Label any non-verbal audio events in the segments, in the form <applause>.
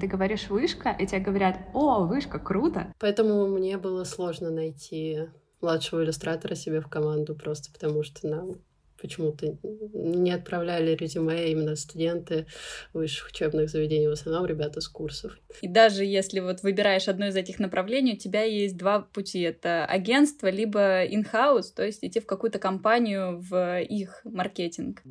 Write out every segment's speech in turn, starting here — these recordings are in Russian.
Ты говоришь «вышка», и тебе говорят «О, вышка, круто!» Поэтому мне было сложно найти младшего иллюстратора себе в команду, просто потому что нам почему-то не отправляли резюме именно студенты высших учебных заведений, в основном ребята с курсов. И даже если вот выбираешь одно из этих направлений, у тебя есть два пути. Это агентство, либо in-house, то есть идти в какую-то компанию в их маркетинг.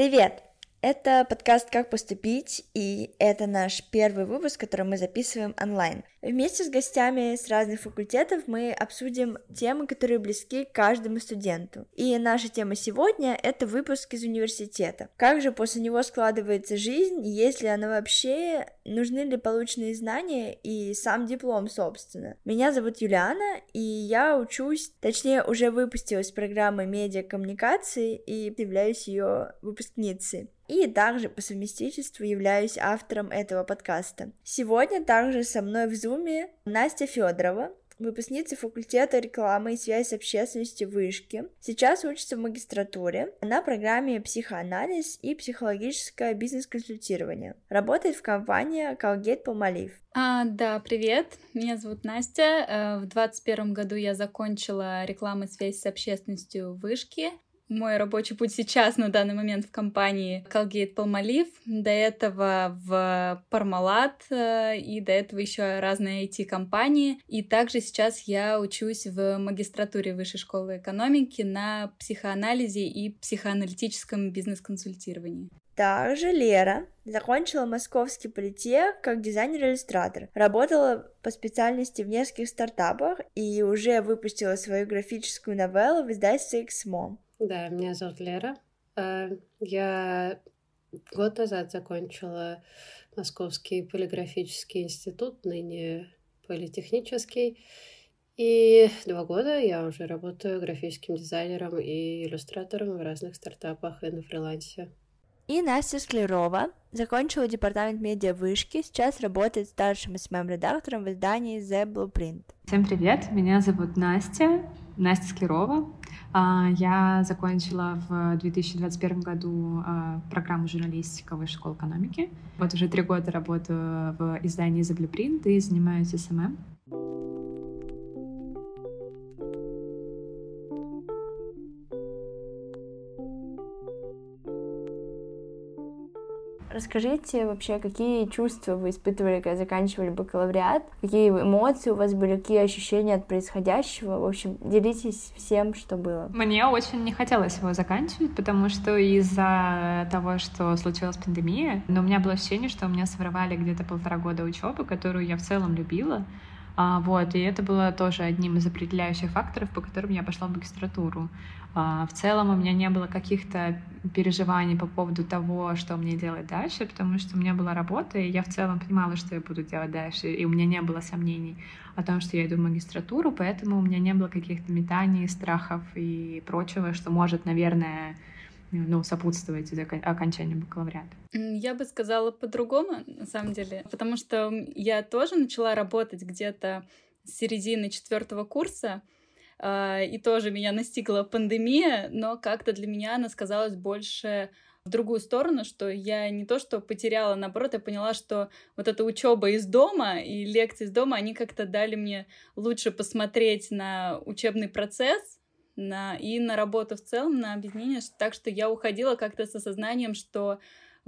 Привет! Это подкаст «Как поступить», и это наш первый выпуск, который мы записываем онлайн. Вместе с гостями с разных факультетов мы обсудим темы, которые близки каждому студенту. И наша тема сегодня — это выпуск из университета. Как же после него складывается жизнь, есть ли она вообще, нужны ли полученные знания и сам диплом, собственно. Меня зовут Юлиана, и я учусь, точнее, уже выпустилась с программы медиакоммуникации и являюсь ее выпускницей и также по совместительству являюсь автором этого подкаста. Сегодня также со мной в зуме Настя Федорова, выпускница факультета рекламы и связи с общественностью вышки. Сейчас учится в магистратуре на программе психоанализ и психологическое бизнес-консультирование. Работает в компании Colgate Palmolive. А, да, привет, меня зовут Настя. Э, в 2021 году я закончила рекламу и связь с общественностью вышки мой рабочий путь сейчас на данный момент в компании Colgate Palmolive, до этого в Parmalat э, и до этого еще разные IT-компании. И также сейчас я учусь в магистратуре Высшей школы экономики на психоанализе и психоаналитическом бизнес-консультировании. Также Лера закончила московский политех как дизайнер-иллюстратор. Работала по специальности в нескольких стартапах и уже выпустила свою графическую новеллу в издательстве XMO. Да, меня зовут Лера. А, я год назад закончила Московский полиграфический институт, ныне политехнический. И два года я уже работаю графическим дизайнером и иллюстратором в разных стартапах и на фрилансе. И Настя Склерова закончила департамент медиа вышки, сейчас работает старшим SMM-редактором в издании The Blueprint. Всем привет, меня зовут Настя, Настя Склерова. А, я закончила в 2021 году а, программу журналистика Высшей школы экономики. Вот уже три года работаю в издании The Blueprint и занимаюсь SMM. Расскажите вообще, какие чувства вы испытывали, когда заканчивали бакалавриат, какие эмоции у вас были, какие ощущения от происходящего. В общем, делитесь всем, что было. Мне очень не хотелось его заканчивать, потому что из-за того, что случилась пандемия, но у меня было ощущение, что у меня своровали где-то полтора года учебы, которую я в целом любила. А, вот, и это было тоже одним из определяющих факторов, по которым я пошла в магистратуру. А, в целом у меня не было каких-то переживаний по поводу того, что мне делать дальше, потому что у меня была работа, и я в целом понимала, что я буду делать дальше, и у меня не было сомнений о том, что я иду в магистратуру, поэтому у меня не было каких-то метаний, страхов и прочего, что может, наверное, ну, сопутствовать окончанию бакалавриата? Я бы сказала по-другому, на самом деле, потому что я тоже начала работать где-то с середины четвертого курса, и тоже меня настигла пандемия, но как-то для меня она сказалась больше в другую сторону, что я не то что потеряла, наоборот, я поняла, что вот эта учеба из дома и лекции из дома, они как-то дали мне лучше посмотреть на учебный процесс, на, и на работу в целом, на объединение, так что я уходила как-то с осознанием, что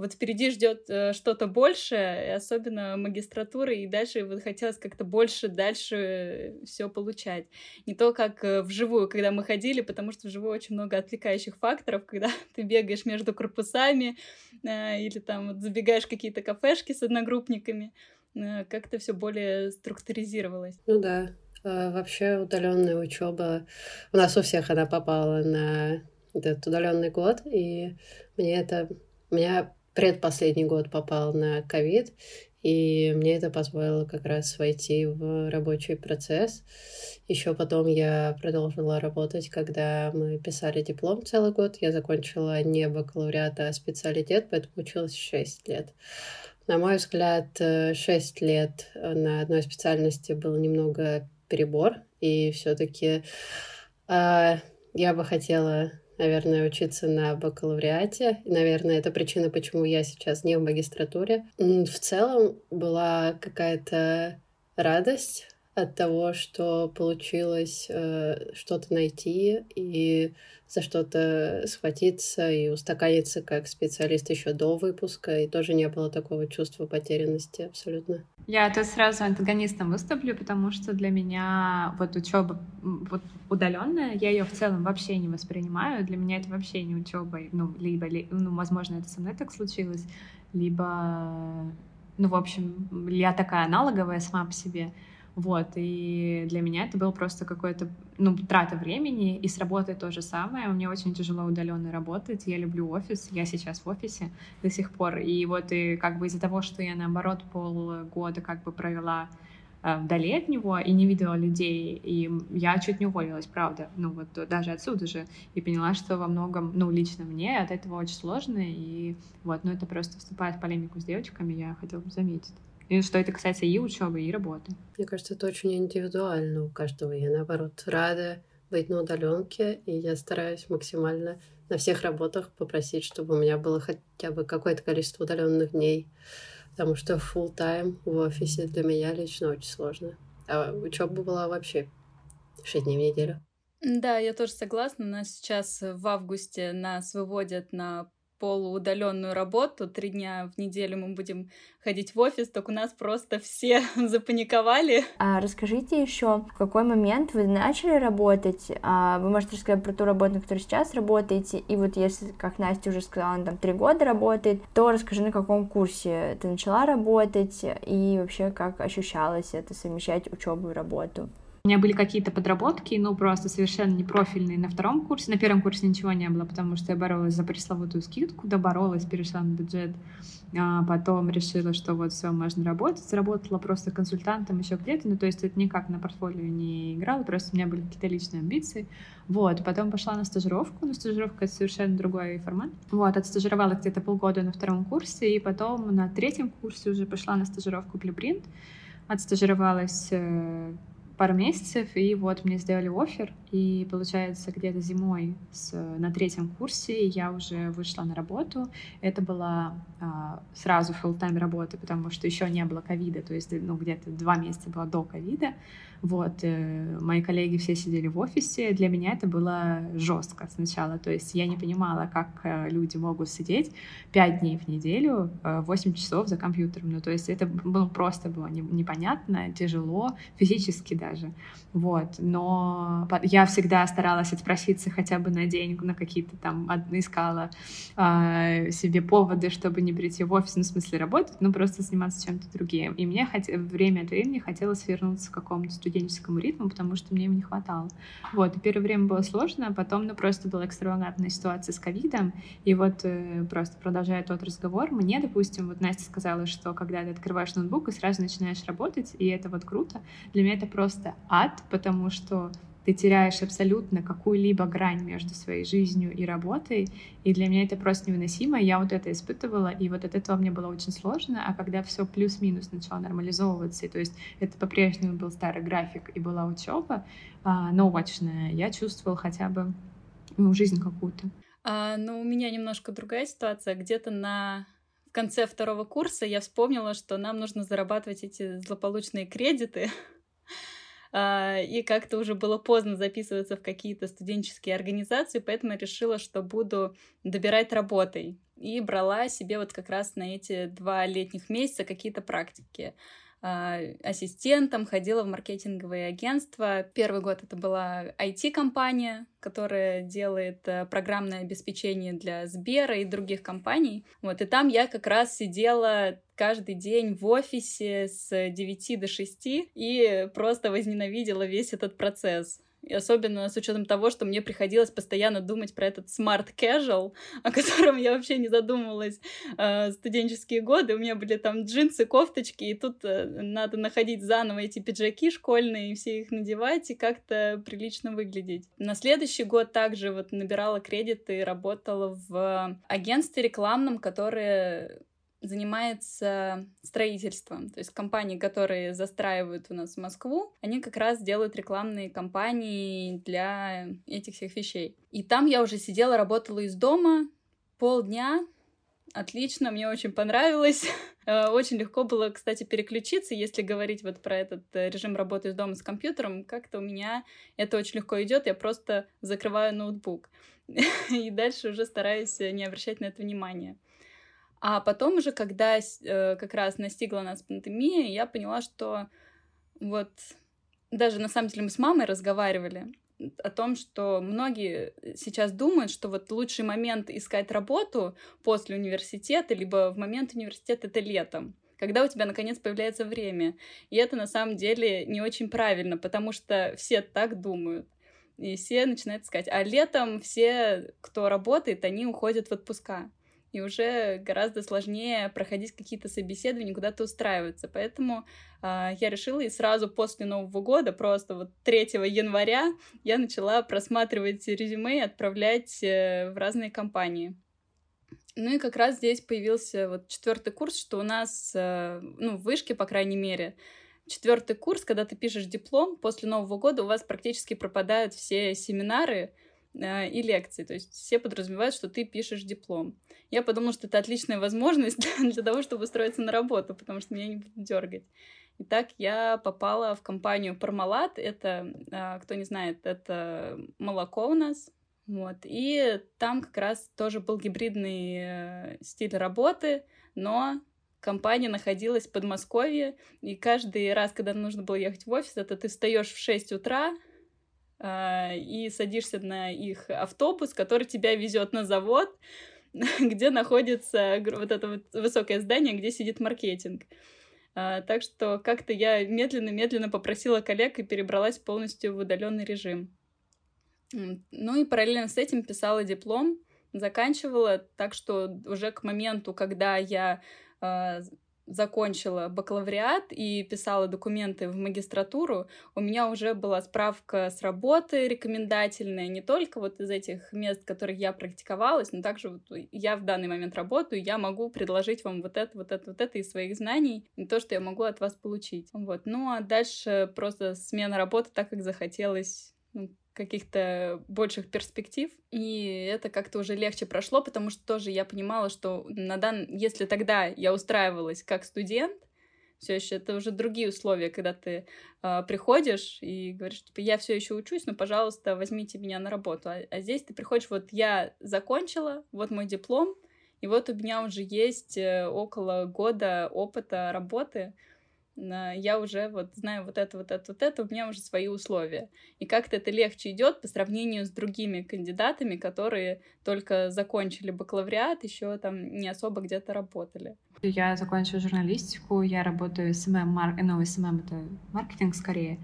вот впереди ждет э, что-то большее, особенно магистратура, и дальше вот хотелось как-то больше дальше все получать. Не то, как э, вживую, когда мы ходили, потому что вживую очень много отвлекающих факторов, когда <laughs> ты бегаешь между корпусами э, или там вот забегаешь какие-то кафешки с одногруппниками, э, как-то все более структуризировалось. Ну да, а, вообще удаленная учеба, у нас у всех она попала на этот удаленный год, и мне это, меня предпоследний год попал на ковид, и мне это позволило как раз войти в рабочий процесс. Еще потом я продолжила работать, когда мы писали диплом целый год. Я закончила не бакалавриат, а специалитет, поэтому училась 6 лет. На мой взгляд, 6 лет на одной специальности было немного перебор, и все-таки А, я бы хотела, наверное, учиться на бакалавриате. И, наверное, это причина, почему я сейчас не в магистратуре. В целом была какая-то радость от того, что получилось э, что-то найти и за что-то схватиться и устаканиться как специалист еще до выпуска, и тоже не было такого чувства потерянности абсолютно. Я тут сразу антагонистом выступлю, потому что для меня вот учеба вот удаленная, я ее в целом вообще не воспринимаю. Для меня это вообще не учеба, ну либо, ну возможно это со мной так случилось, либо, ну в общем, я такая аналоговая сама по себе. Вот, и для меня это был просто какой-то, ну, трата времени, и с работой то же самое. Мне очень тяжело удаленно работать, я люблю офис, я сейчас в офисе до сих пор, и вот и как бы из-за того, что я, наоборот, полгода как бы провела э, вдали от него и не видела людей, и я чуть не уволилась, правда, ну вот даже отсюда же, и поняла, что во многом, ну, лично мне от этого очень сложно, и вот, ну, это просто вступает в полемику с девочками, я хотела бы заметить. И что это касается и учебы, и работы. Мне кажется, это очень индивидуально у каждого. Я, наоборот, рада быть на удаленке, и я стараюсь максимально на всех работах попросить, чтобы у меня было хотя бы какое-то количество удаленных дней, потому что full time в офисе для меня лично очень сложно. А учеба была вообще 6 дней в неделю. Да, я тоже согласна. Нас сейчас в августе нас выводят на полуудаленную работу, три дня в неделю мы будем ходить в офис, так у нас просто все <laughs> запаниковали. А расскажите еще, в какой момент вы начали работать? А, вы можете рассказать про ту работу, на которой сейчас работаете, и вот если, как Настя уже сказала, она там три года работает, то расскажи, на каком курсе ты начала работать, и вообще как ощущалось это совмещать учебу и работу? У меня были какие-то подработки, ну, просто совершенно не профильные на втором курсе. На первом курсе ничего не было, потому что я боролась за пресловутую скидку, доборолась, перешла на бюджет. А потом решила, что вот все, можно работать. Заработала просто консультантом еще где-то, ну, то есть это никак на портфолио не играло, просто у меня были какие-то личные амбиции. Вот, потом пошла на стажировку, но стажировка — это совершенно другой формат. Вот, отстажировала где-то полгода на втором курсе, и потом на третьем курсе уже пошла на стажировку Blueprint, отстажировалась э, пару месяцев, и вот мне сделали офер, и получается где-то зимой с, на третьем курсе я уже вышла на работу. Это была а, сразу full тайм работа, потому что еще не было ковида, то есть ну, где-то два месяца было до ковида. Вот, э, мои коллеги все сидели в офисе. Для меня это было жестко сначала. То есть я не понимала, как э, люди могут сидеть пять дней в неделю, э, 8 часов за компьютером. Ну, то есть это было просто было непонятно, тяжело, физически даже. Вот, но я всегда старалась отпроситься хотя бы на день, на какие-то там, искала э, себе поводы, чтобы не прийти в офис, ну, в смысле работать, но просто заниматься чем-то другим. И мне хот... время от времени хотелось вернуться к какому-то студенческому ритму, потому что мне его не хватало. Вот, и первое время было сложно, а потом, ну, просто была экстравагантная ситуация с ковидом, и вот э, просто продолжая тот разговор, мне, допустим, вот Настя сказала, что когда ты открываешь ноутбук и сразу начинаешь работать, и это вот круто, для меня это просто ад, потому что ты теряешь абсолютно какую-либо грань между своей жизнью и работой, и для меня это просто невыносимо, я вот это испытывала, и вот от этого мне было очень сложно, а когда все плюс-минус начало нормализовываться, то есть это по-прежнему был старый график и была учеба, но очная, я чувствовала хотя бы ну, жизнь какую-то. А, ну, у меня немножко другая ситуация. Где-то на в конце второго курса я вспомнила, что нам нужно зарабатывать эти злополучные кредиты. А, и как-то уже было поздно записываться в какие-то студенческие организации, поэтому я решила, что буду добирать работой. И брала себе вот как раз на эти два летних месяца какие-то практики. А, ассистентом, ходила в маркетинговые агентства. Первый год это была IT-компания, которая делает э, программное обеспечение для Сбера и других компаний. Вот, и там я как раз сидела каждый день в офисе с 9 до 6 и просто возненавидела весь этот процесс. И особенно с учетом того, что мне приходилось постоянно думать про этот smart casual, о котором я вообще не задумывалась э, студенческие годы. У меня были там джинсы, кофточки, и тут э, надо находить заново эти пиджаки школьные, и все их надевать, и как-то прилично выглядеть. На следующий год также вот набирала кредиты, работала в агентстве рекламном, которое занимается строительством. То есть компании, которые застраивают у нас Москву, они как раз делают рекламные кампании для этих всех вещей. И там я уже сидела, работала из дома полдня, Отлично, мне очень понравилось. <laughs> Э, очень легко было, кстати, переключиться, если говорить вот про этот э, режим работы из дома с компьютером. Как-то у меня это очень легко идет. Я просто закрываю ноутбук. <laughs> И дальше уже стараюсь не обращать на это внимания. А потом уже, когда э, как раз настигла нас пандемия, я поняла, что вот даже на самом деле мы с мамой разговаривали, о том, что многие сейчас думают, что вот лучший момент искать работу после университета, либо в момент университета это летом когда у тебя наконец появляется время. И это на самом деле не очень правильно, потому что все так думают. И все начинают искать. А летом все, кто работает, они уходят в отпуска и уже гораздо сложнее проходить какие-то собеседования, куда-то устраиваться. Поэтому э, я решила и сразу после Нового года, просто вот 3 января, я начала просматривать резюме и отправлять э, в разные компании. Ну и как раз здесь появился вот четвертый курс, что у нас, э, ну, в вышке, по крайней мере, четвертый курс, когда ты пишешь диплом, после Нового года у вас практически пропадают все семинары, и лекции. То есть все подразумевают, что ты пишешь диплом. Я подумала, что это отличная возможность <laughs> для того, чтобы устроиться на работу, потому что меня не будут дергать. Итак, я попала в компанию Пармалат. Это, э, кто не знает, это молоко у нас. Вот. И там как раз тоже был гибридный э, стиль работы, но компания находилась в Подмосковье, и каждый раз, когда нужно было ехать в офис, это ты встаешь в 6 утра, а, и садишься на их автобус, который тебя везет на завод, <laughs> где находится вот это вот высокое здание, где сидит маркетинг. А, так что как-то я медленно-медленно попросила коллег и перебралась полностью в удаленный режим. Ну и параллельно с этим писала диплом, заканчивала, так что уже к моменту, когда я а, закончила бакалавриат и писала документы в магистратуру, у меня уже была справка с работы рекомендательная, не только вот из этих мест, в которых я практиковалась, но также вот я в данный момент работаю, я могу предложить вам вот это, вот это, вот это из своих знаний, и то, что я могу от вас получить. Вот. Ну а дальше просто смена работы так, как захотелось ну, каких-то больших перспектив, и это как-то уже легче прошло, потому что тоже я понимала, что на дан... если тогда я устраивалась как студент, все еще это уже другие условия, когда ты э, приходишь и говоришь, типа, я все еще учусь, но, пожалуйста, возьмите меня на работу. А, а здесь ты приходишь, вот я закончила, вот мой диплом, и вот у меня уже есть э, около года опыта работы, я уже вот знаю вот это, вот это, вот это, у меня уже свои условия. И как-то это легче идет по сравнению с другими кандидатами, которые только закончили бакалавриат, еще там не особо где-то работали. Я закончила журналистику, я работаю SMM, мар... ну, SMM это маркетинг скорее,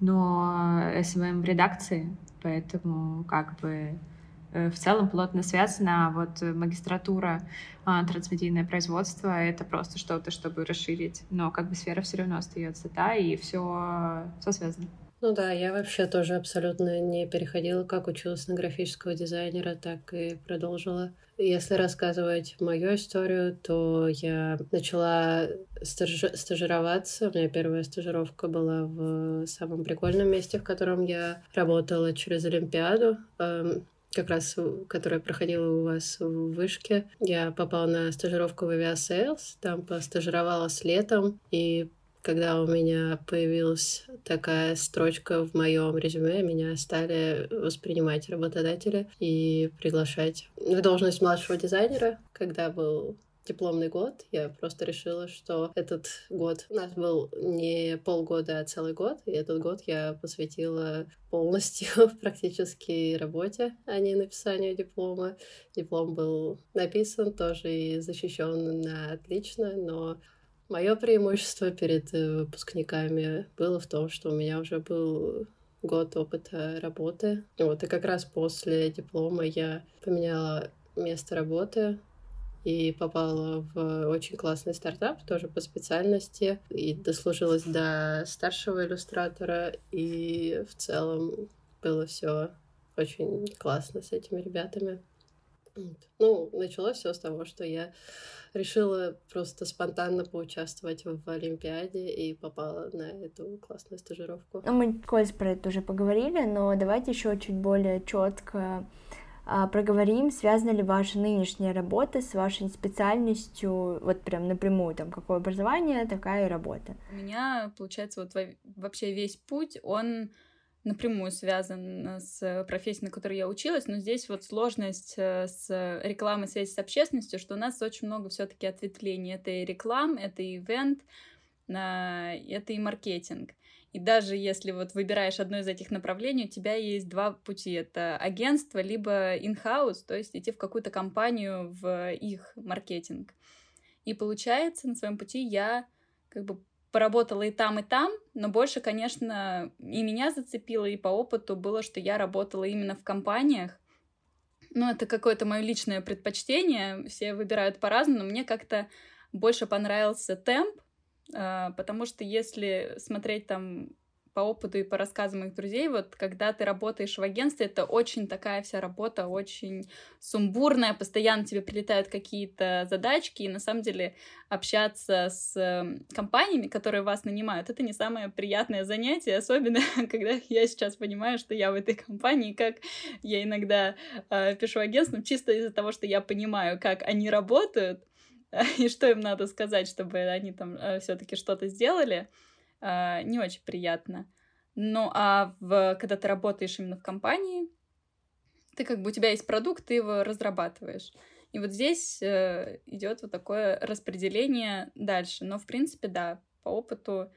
но SMM в редакции, поэтому как бы Э, в целом плотно связано, а вот магистратура, а, трансмедийное производство — это просто что-то, чтобы расширить. Но как бы сфера все равно остается та, и все, все связано. Ну да, я вообще тоже абсолютно не переходила, как училась на графического дизайнера, так и продолжила. Если рассказывать мою историю, то я начала стажи стажироваться. У меня первая стажировка была в самом прикольном месте, в котором я работала через Олимпиаду. Как раз, которая проходила у вас в вышке. Я попала на стажировку в Aviasales, там постажировалась летом, и когда у меня появилась такая строчка в моем резюме, меня стали воспринимать работодатели и приглашать в должность младшего дизайнера, когда был дипломный год. Я просто решила, что этот год у нас был не полгода, а целый год. И этот год я посвятила полностью <laughs> практически работе, а не написанию диплома. Диплом был написан тоже и защищен на отлично, но мое преимущество перед выпускниками было в том, что у меня уже был год опыта работы. Вот, и как раз после диплома я поменяла место работы, и попала в очень классный стартап, тоже по специальности, и дослужилась до старшего иллюстратора, и в целом было все очень классно с этими ребятами. Ну, началось все с того, что я решила просто спонтанно поучаствовать в Олимпиаде и попала на эту классную стажировку. Ну, мы кое про это уже поговорили, но давайте еще чуть более четко проговорим, связана ли ваша нынешняя работа с вашей специальностью, вот прям напрямую, там, какое образование, такая и работа. У меня, получается, вот вообще весь путь, он напрямую связан с профессией, на которой я училась, но здесь вот сложность э, с рекламой связи с общественностью, что у нас очень много все-таки ответвлений. Это и реклам, это и ивент, а, это и маркетинг. И даже если вот выбираешь одно из этих направлений, у тебя есть два пути. Это агентство, либо in-house, то есть идти в какую-то компанию в их маркетинг. И получается, на своем пути я как бы поработала и там, и там, но больше, конечно, и меня зацепило, и по опыту было, что я работала именно в компаниях. Ну, это какое-то мое личное предпочтение, все выбирают по-разному, но мне как-то больше понравился темп, потому что если смотреть там по опыту и по рассказам моих друзей, вот когда ты работаешь в агентстве, это очень такая вся работа, очень сумбурная, постоянно тебе прилетают какие-то задачки, и на самом деле общаться с эм, компаниями, которые вас нанимают, это не самое приятное занятие, особенно <laughs> когда я сейчас понимаю, что я в этой компании, как я иногда э, пишу агентствам, чисто из-за того, что я понимаю, как они работают, <laughs> и что им надо сказать, чтобы они там э, все-таки что-то сделали, э, не очень приятно. Ну, а в, когда ты работаешь именно в компании, ты как бы у тебя есть продукт, ты его разрабатываешь. И вот здесь э, идет вот такое распределение дальше. Но, в принципе, да, по опыту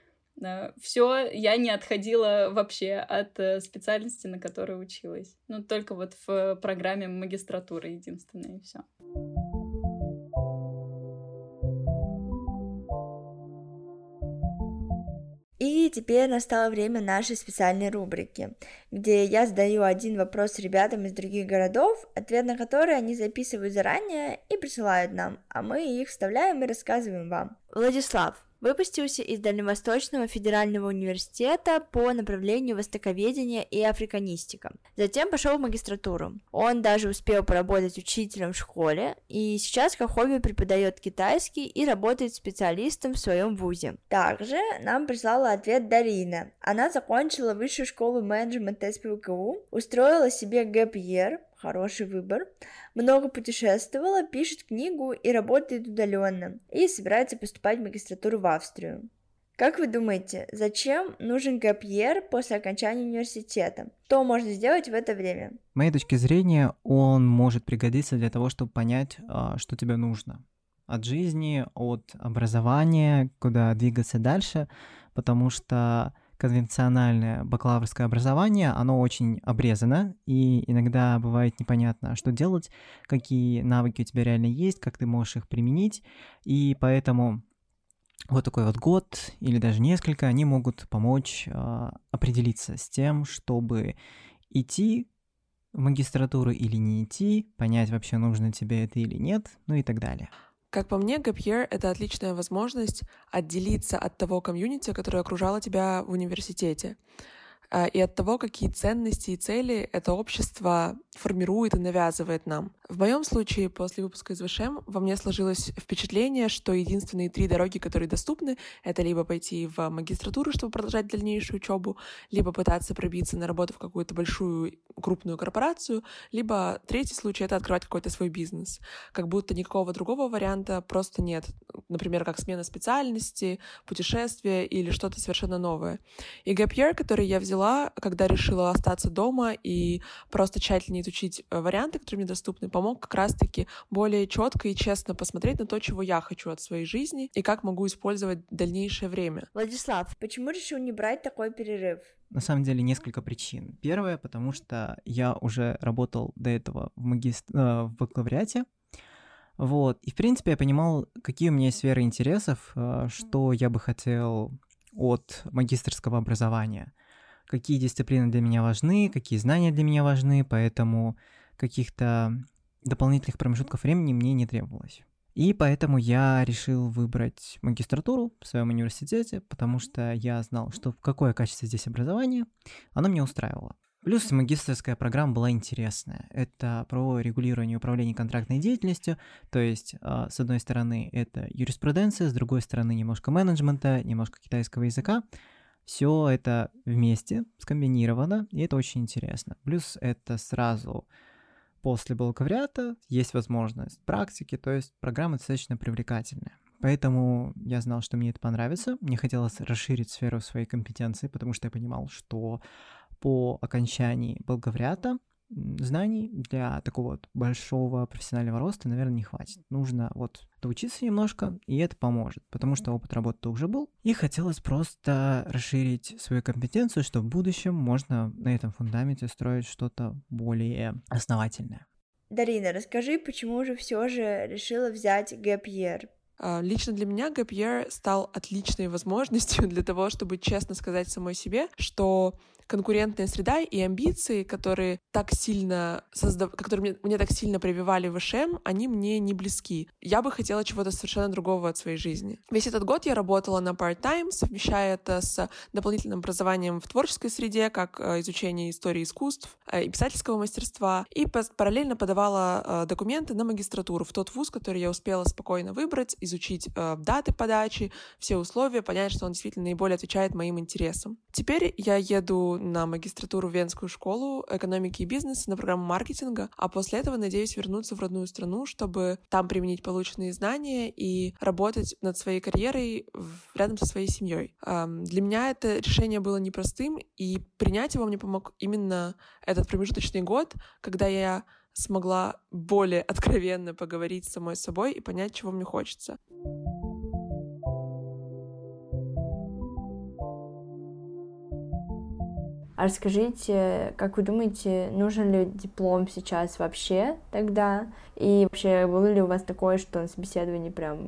все, я не отходила вообще от специальности, на которой училась. Ну, только вот в программе магистратуры единственное и все. Теперь настало время нашей специальной рубрики, где я задаю один вопрос ребятам из других городов, ответ на который они записывают заранее и присылают нам, а мы их вставляем и рассказываем вам. Владислав, Выпустился из Дальневосточного федерального университета по направлению востоковедения и африканистика. Затем пошел в магистратуру. Он даже успел поработать учителем в школе и сейчас как хобби преподает китайский и работает специалистом в своем вузе. Также нам прислала ответ Дарина. Она закончила высшую школу менеджмента СПВКУ, устроила себе гэп хороший выбор, много путешествовала, пишет книгу и работает удаленно, и собирается поступать в магистратуру в Австрию. Как вы думаете, зачем нужен гапьер после окончания университета? Что можно сделать в это время? С моей точки зрения, он может пригодиться для того, чтобы понять, а, что тебе нужно от жизни, от образования, куда двигаться дальше, потому что конвенциональное бакалаврское образование, оно очень обрезано, и иногда бывает непонятно, что делать, какие навыки у тебя реально есть, как ты можешь их применить, и поэтому вот такой вот год или даже несколько, они могут помочь э, определиться с тем, чтобы идти в магистратуру или не идти, понять вообще нужно тебе это или нет, ну и так далее. Как по мне, Gap это отличная возможность отделиться от того комьюнити, которое окружало тебя в университете. А, и от того, какие ценности и цели это общество формирует и навязывает нам. В моем случае, после выпуска из ВШМ, во мне сложилось впечатление, что единственные три дороги, которые доступны, это либо пойти в магистратуру, чтобы продолжать дальнейшую учебу, либо пытаться пробиться на работу в какую-то большую крупную корпорацию, либо третий случай — это открывать какой-то свой бизнес. Как будто никакого другого варианта просто нет. Например, как смена специальности, путешествие или что-то совершенно новое. И Gap Year, который я взяла взяла, когда решила остаться дома и просто тщательнее изучить э, варианты, которые мне доступны, помог как раз-таки более четко и честно посмотреть на то, чего я хочу от своей жизни и как могу использовать дальнейшее время. Владислав, почему решил не брать такой перерыв? На самом деле несколько причин. Первое, потому что я уже работал до этого в, магист... э, в бакалавриате, вот, и в принципе я понимал, какие у меня есть сферы интересов, э, что я бы хотел от магистрского образования какие дисциплины для меня важны, какие знания для меня важны, поэтому каких-то дополнительных промежутков времени мне не требовалось. И поэтому я решил выбрать магистратуру в своем университете, потому что я знал, что какое качество здесь образование, оно меня устраивало. Плюс магистрская программа была интересная. Это про регулирование и управление контрактной деятельностью. То есть, а, с одной стороны, это юриспруденция, с другой стороны, немножко менеджмента, немножко китайского языка. Все это вместе скомбинировано, и это очень интересно. Плюс это сразу после бакалавриата есть возможность практики, то есть программа достаточно привлекательная. Поэтому я знал, что мне это понравится. Мне хотелось расширить сферу своей компетенции, потому что я понимал, что по окончании бакалавриата знаний для такого вот большого профессионального роста, наверное, не хватит. Нужно вот доучиться немножко, и это поможет, потому что опыт работы уже был. И хотелось просто расширить свою компетенцию, чтобы в будущем можно на этом фундаменте строить что-то более основательное. Дарина, расскажи, почему же все же решила взять Gap Year? А, лично для меня Gap Year стал отличной возможностью <laughs> для того, чтобы честно сказать самой себе, что конкурентная среда и амбиции, которые так сильно создав... которые мне, мне так сильно прививали в ШМ, они мне не близки. Я бы хотела чего-то совершенно другого от своей жизни. Весь этот год я работала на part-time, совмещая это с дополнительным образованием в творческой среде, как э, изучение истории искусств э, и писательского мастерства, и параллельно подавала э, документы на магистратуру в тот вуз, который я успела спокойно выбрать, изучить даты подачи, все условия, понять, что он действительно наиболее отвечает моим интересам. Теперь я еду на магистратуру в Венскую школу экономики и бизнеса на программу маркетинга, а после этого надеюсь вернуться в родную страну, чтобы там применить полученные знания и работать над своей карьерой рядом со своей семьей. Для меня это решение было непростым, и принять его мне помог именно этот промежуточный год, когда я смогла более откровенно поговорить с самой собой и понять, чего мне хочется. А расскажите, как вы думаете, нужен ли диплом сейчас вообще тогда? И вообще, было ли у вас такое, что на собеседовании прям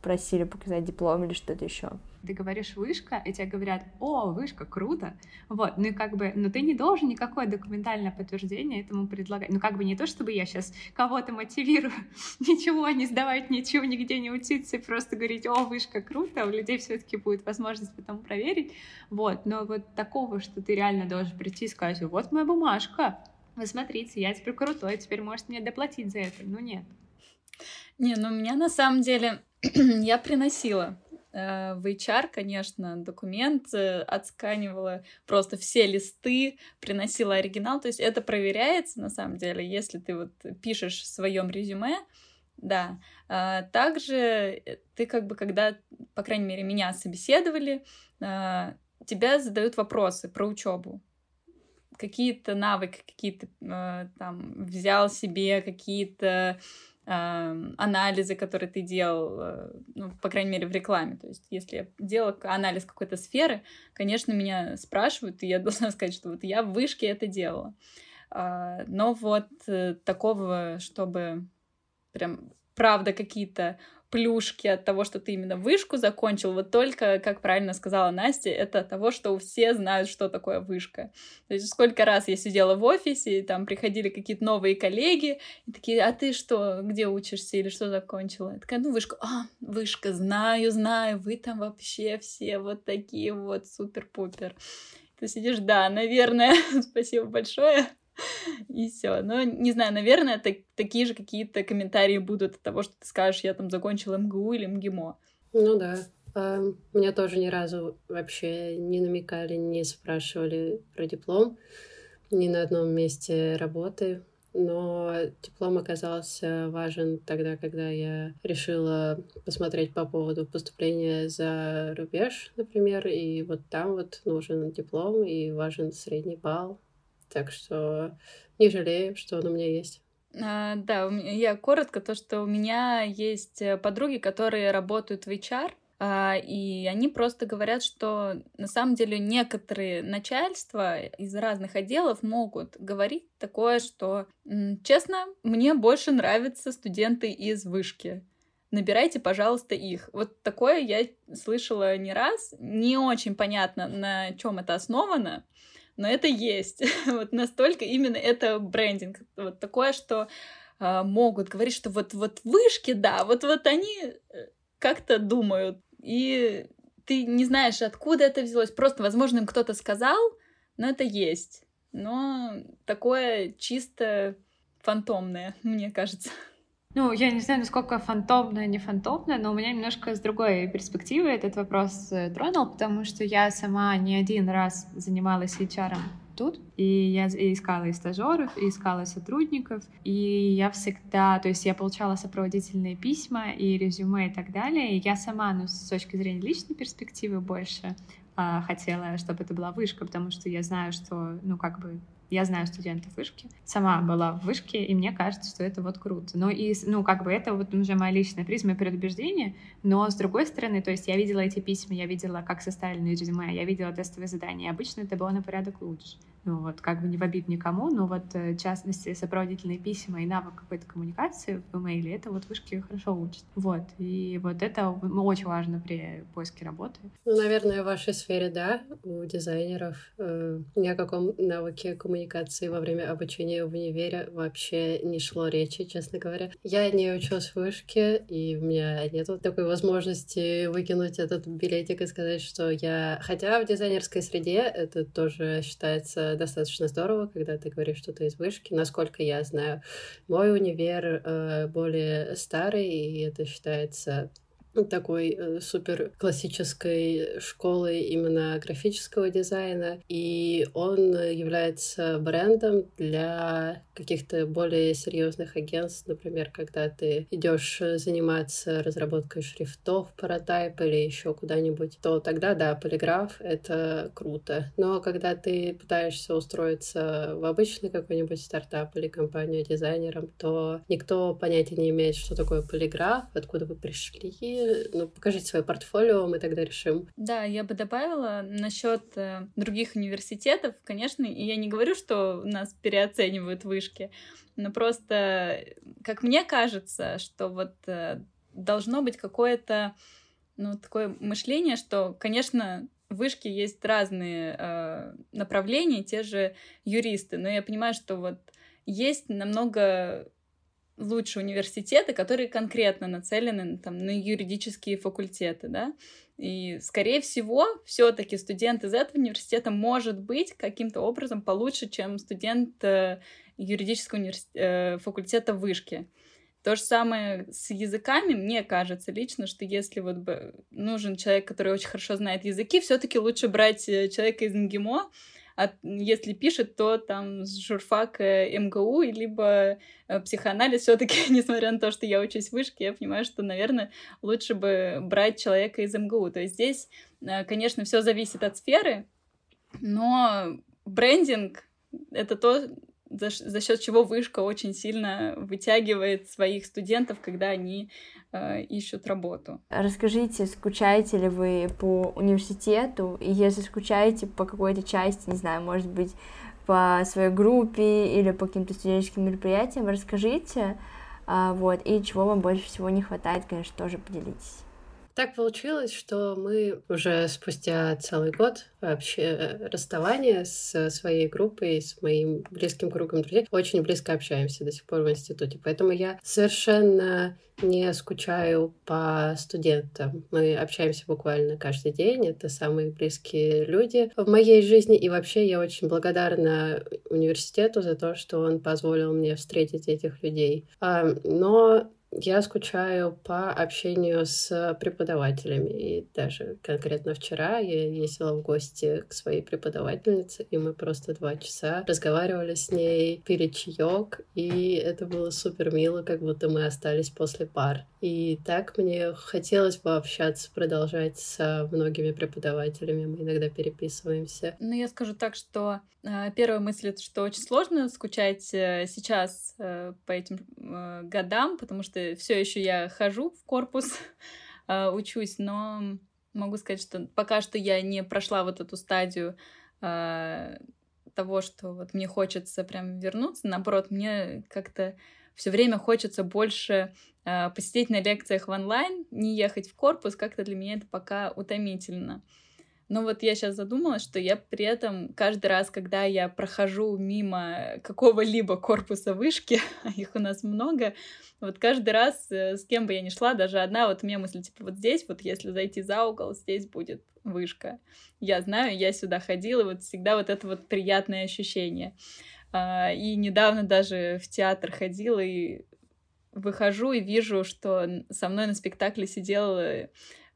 просили показать диплом или что-то еще? Ты говоришь вышка, и тебе говорят, о, вышка, круто. Вот, ну и как бы, но ты не должен никакое документальное подтверждение этому предлагать. Ну как бы не то, чтобы я сейчас кого-то мотивирую <laughs> ничего не сдавать, ничего нигде не учиться и просто говорить, о, вышка, круто, у людей все-таки будет возможность потом проверить. Вот, но вот такого, что ты реально должен прийти и сказать, вот моя бумажка, вы смотрите, я теперь крутой, теперь можете мне доплатить за это. Ну нет. Не, ну у меня на самом деле <clears throat> я приносила в HR, конечно, документ, э, отсканивала просто все листы, приносила оригинал. То есть это проверяется на самом деле, если ты вот пишешь в своем резюме, да. А, также ты как бы, когда, по крайней мере, меня собеседовали, а, тебя задают вопросы про учебу какие-то навыки, какие-то э, там взял себе какие-то анализы, которые ты делал, э, ну, по крайней мере, в рекламе. То есть, если я делала анализ какой-то сферы, конечно, меня спрашивают, и я <laughs> должна сказать, что вот я в вышке это делала. А, но вот э, такого, чтобы прям правда какие-то плюшки от того, что ты именно вышку закончил, вот только, как правильно сказала Настя, это от того, что все знают, что такое вышка. То есть сколько раз я сидела в офисе, и там приходили какие-то новые коллеги, и такие, а ты что, где учишься или что закончила? Я такая, ну, вышка, а, вышка, знаю, знаю, вы там вообще все вот такие вот супер-пупер. Ты сидишь, да, наверное, <laughs> спасибо большое. <laughs> И все. Но не знаю, наверное, так, такие же какие-то комментарии будут от того, что ты скажешь, я там закончила МГУ или МГИМО. Ну да. А, меня тоже ни разу вообще не намекали, не спрашивали про диплом ни на одном месте работы. Но диплом оказался важен тогда, когда я решила посмотреть по поводу поступления за рубеж, например, и вот там вот нужен диплом и важен средний балл так что не жалею, что он у меня есть. А, да, я коротко, то, что у меня есть э, подруги, которые работают в HR, а, и они просто говорят, что на самом деле некоторые начальства из разных отделов могут говорить такое, что, честно, мне больше нравятся студенты из вышки. Набирайте, пожалуйста, их. Вот такое я слышала не раз. Не очень понятно, на чем это основано но это есть. <laughs> вот настолько именно это брендинг. Вот такое, что э, могут говорить, что вот, вот вышки, да, вот, вот они э, как-то думают. И ты не знаешь, откуда это взялось. Просто, возможно, им кто-то сказал, но это есть. но такое чисто фантомное, <laughs> мне кажется. Ну, я не знаю, насколько фантомное, не фантомное, но у меня немножко с другой перспективы этот вопрос э, тронул, потому что я сама не один раз занималась HR тут, и я искала и стажеров, и искала сотрудников, и я всегда, то есть я получала сопроводительные письма и резюме и так далее, и я сама, ну, с точки зрения личной перспективы больше а, хотела, чтобы это была вышка, потому что я знаю, что, ну, как бы я знаю студентов вышки, сама была в вышке, и мне кажется, что это вот круто. Но и, ну, как бы это вот уже моя личная призма предубеждения, но с другой стороны, то есть я видела эти письма, я видела, как составлены резюме, я видела тестовые задания, обычно это было на порядок лучше ну вот как бы не в обид никому, но вот э, в частности сопроводительные письма и навык какой-то коммуникации в имейле, это вот вышки хорошо учат. Вот, и вот это очень важно при поиске работы. Ну, наверное, в вашей сфере, да, у дизайнеров э, ни о каком навыке коммуникации во время обучения в универе вообще не шло речи, честно говоря. Я не училась в вышке, и у меня нет такой возможности выкинуть этот билетик и сказать, что я... Хотя в дизайнерской среде это тоже считается достаточно здорово, когда ты говоришь что-то из вышки. Насколько я знаю, мой универ э, более старый, и это считается такой э, супер классической школы именно графического дизайна, и он является брендом для каких-то более серьезных агентств, например, когда ты идешь заниматься разработкой шрифтов, паратайп или еще куда-нибудь, то тогда, да, полиграф — это круто. Но когда ты пытаешься устроиться в обычный какой-нибудь стартап или компанию дизайнером, то никто понятия не имеет, что такое полиграф, откуда вы пришли, ну, покажите свое портфолио, мы тогда решим. Да, я бы добавила насчет э, других университетов, конечно, и я не говорю, что нас переоценивают вышки, но просто, как мне кажется, что вот э, должно быть какое-то, ну, такое мышление, что, конечно, в вышке есть разные э, направления, те же юристы, но я понимаю, что вот есть намного лучшие университеты, которые конкретно нацелены там, на юридические факультеты, да, и, скорее всего, все-таки студент из этого университета может быть каким-то образом получше, чем студент э, юридического универс... э, факультета вышки. То же самое с языками, мне кажется лично, что если вот бы нужен человек, который очень хорошо знает языки, все-таки лучше брать э, человека из МГИМО, а если пишет, то там с журфака МГУ, либо э, психоанализ все таки <laughs> несмотря на то, что я учусь в вышке, я понимаю, что, наверное, лучше бы брать человека из МГУ. То есть здесь, э, конечно, все зависит от сферы, но брендинг — это то, за, за счет чего вышка очень сильно вытягивает своих студентов, когда они э, ищут работу. Расскажите, скучаете ли вы по университету, и если скучаете по какой-то части, не знаю, может быть, по своей группе или по каким-то студенческим мероприятиям, расскажите, э, вот, и чего вам больше всего не хватает, конечно, тоже поделитесь. Так получилось, что мы уже спустя целый год вообще э, расставания с своей группой, с моим близким кругом друзей, очень близко общаемся до сих пор в институте. Поэтому я совершенно не скучаю по студентам. Мы общаемся буквально каждый день. Это самые близкие люди в моей жизни. И вообще я очень благодарна университету за то, что он позволил мне встретить этих людей. Но я скучаю по общению с преподавателями. И даже конкретно вчера я ездила в гости к своей преподавательнице, и мы просто два часа разговаривали с ней, пили чаек, и это было супер мило, как будто мы остались после пар. И так мне хотелось бы общаться, продолжать с многими преподавателями. Мы иногда переписываемся. Ну, я скажу так, что э, первая мысль что очень сложно скучать э, сейчас э, по этим э, годам, потому что все еще я хожу в корпус, э, <laughs> учусь, но могу сказать, что пока что я не прошла вот эту стадию э, того, что вот мне хочется прям вернуться. Наоборот, мне как-то все время хочется больше э, посидеть на лекциях в онлайн, не ехать в корпус, как-то для меня это пока утомительно. Но вот я сейчас задумалась, что я при этом каждый раз, когда я прохожу мимо какого-либо корпуса вышки, <laughs> а их у нас много, вот каждый раз, э, с кем бы я ни шла, даже одна, вот меня мысль, типа, вот здесь, вот если зайти за угол, здесь будет вышка. Я знаю, я сюда ходила, вот всегда вот это вот приятное ощущение. А, и недавно даже в театр ходила и выхожу и вижу, что со мной на спектакле сидел э,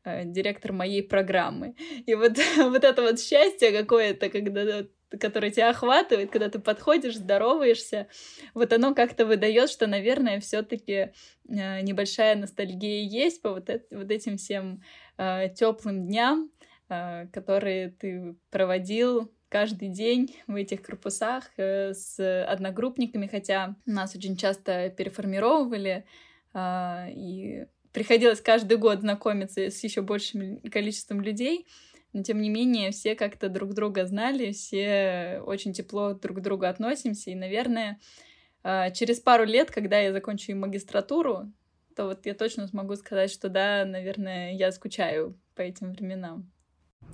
директор моей программы. И вот, <laughs> вот это вот счастье какое-то, когда которое тебя охватывает, когда ты подходишь, здороваешься, вот оно как-то выдает, что, наверное, все-таки э, небольшая ностальгия есть по вот, вот этим всем э, теплым дням, э, которые ты проводил каждый день в этих корпусах э, с одногруппниками, хотя нас очень часто переформировывали, э, и приходилось каждый год знакомиться с еще большим количеством людей, но тем не менее все как-то друг друга знали, все очень тепло друг к другу относимся, и, наверное, э, через пару лет, когда я закончу магистратуру, то вот я точно смогу сказать, что да, наверное, я скучаю по этим временам.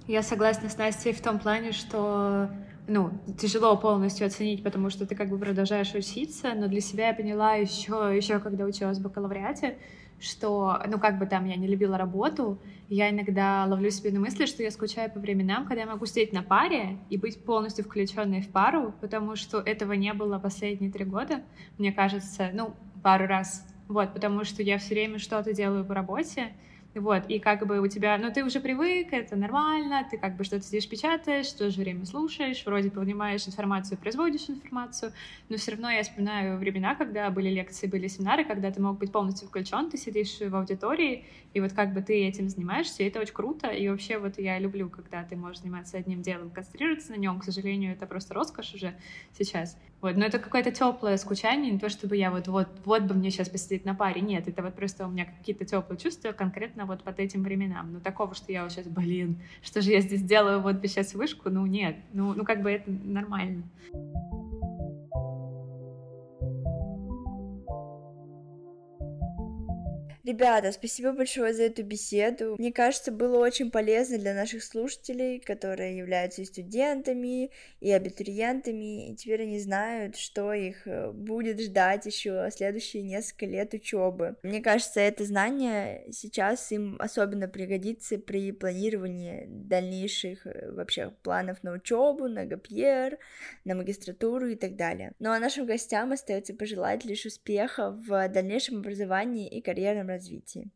Я согласна с Настей в том плане, что ну, тяжело полностью оценить, потому что ты как бы продолжаешь учиться, но для себя я поняла еще, еще когда училась в бакалавриате, что, ну, как бы там я не любила работу, я иногда ловлю себе на мысли, что я скучаю по временам, когда я могу сидеть на паре и быть полностью включенной в пару, потому что этого не было последние три года, мне кажется, ну, пару раз, вот, потому что я все время что-то делаю по работе, вот, и как бы у тебя, ну, ты уже привык, это нормально, ты как бы что-то здесь печатаешь, в то же время слушаешь, вроде понимаешь информацию, производишь информацию, но все равно я вспоминаю времена, когда были лекции, были семинары, когда ты мог быть полностью включен, ты сидишь в аудитории, и вот как бы ты этим занимаешься, и это очень круто, и вообще вот я люблю, когда ты можешь заниматься одним делом, концентрироваться на нем, к сожалению, это просто роскошь уже сейчас. Вот, но это какое-то теплое скучание, не то чтобы я вот, вот, вот бы мне сейчас посидеть на паре, нет, это вот просто у меня какие-то теплые чувства конкретно вот под этим временам. Но такого, что я вот сейчас, блин, что же я здесь делаю, вот сейчас вышку, ну нет, ну, ну как бы это нормально. Ребята, спасибо большое за эту беседу. Мне кажется, было очень полезно для наших слушателей, которые являются и студентами, и абитуриентами, и теперь они знают, что их э, будет ждать еще следующие несколько лет учебы. Мне кажется, это знание сейчас им особенно пригодится при планировании дальнейших э, вообще планов на учебу, на ГПР, на магистратуру и так далее. Ну а нашим гостям остается пожелать лишь успеха в дальнейшем образовании и карьерном развитии развитии.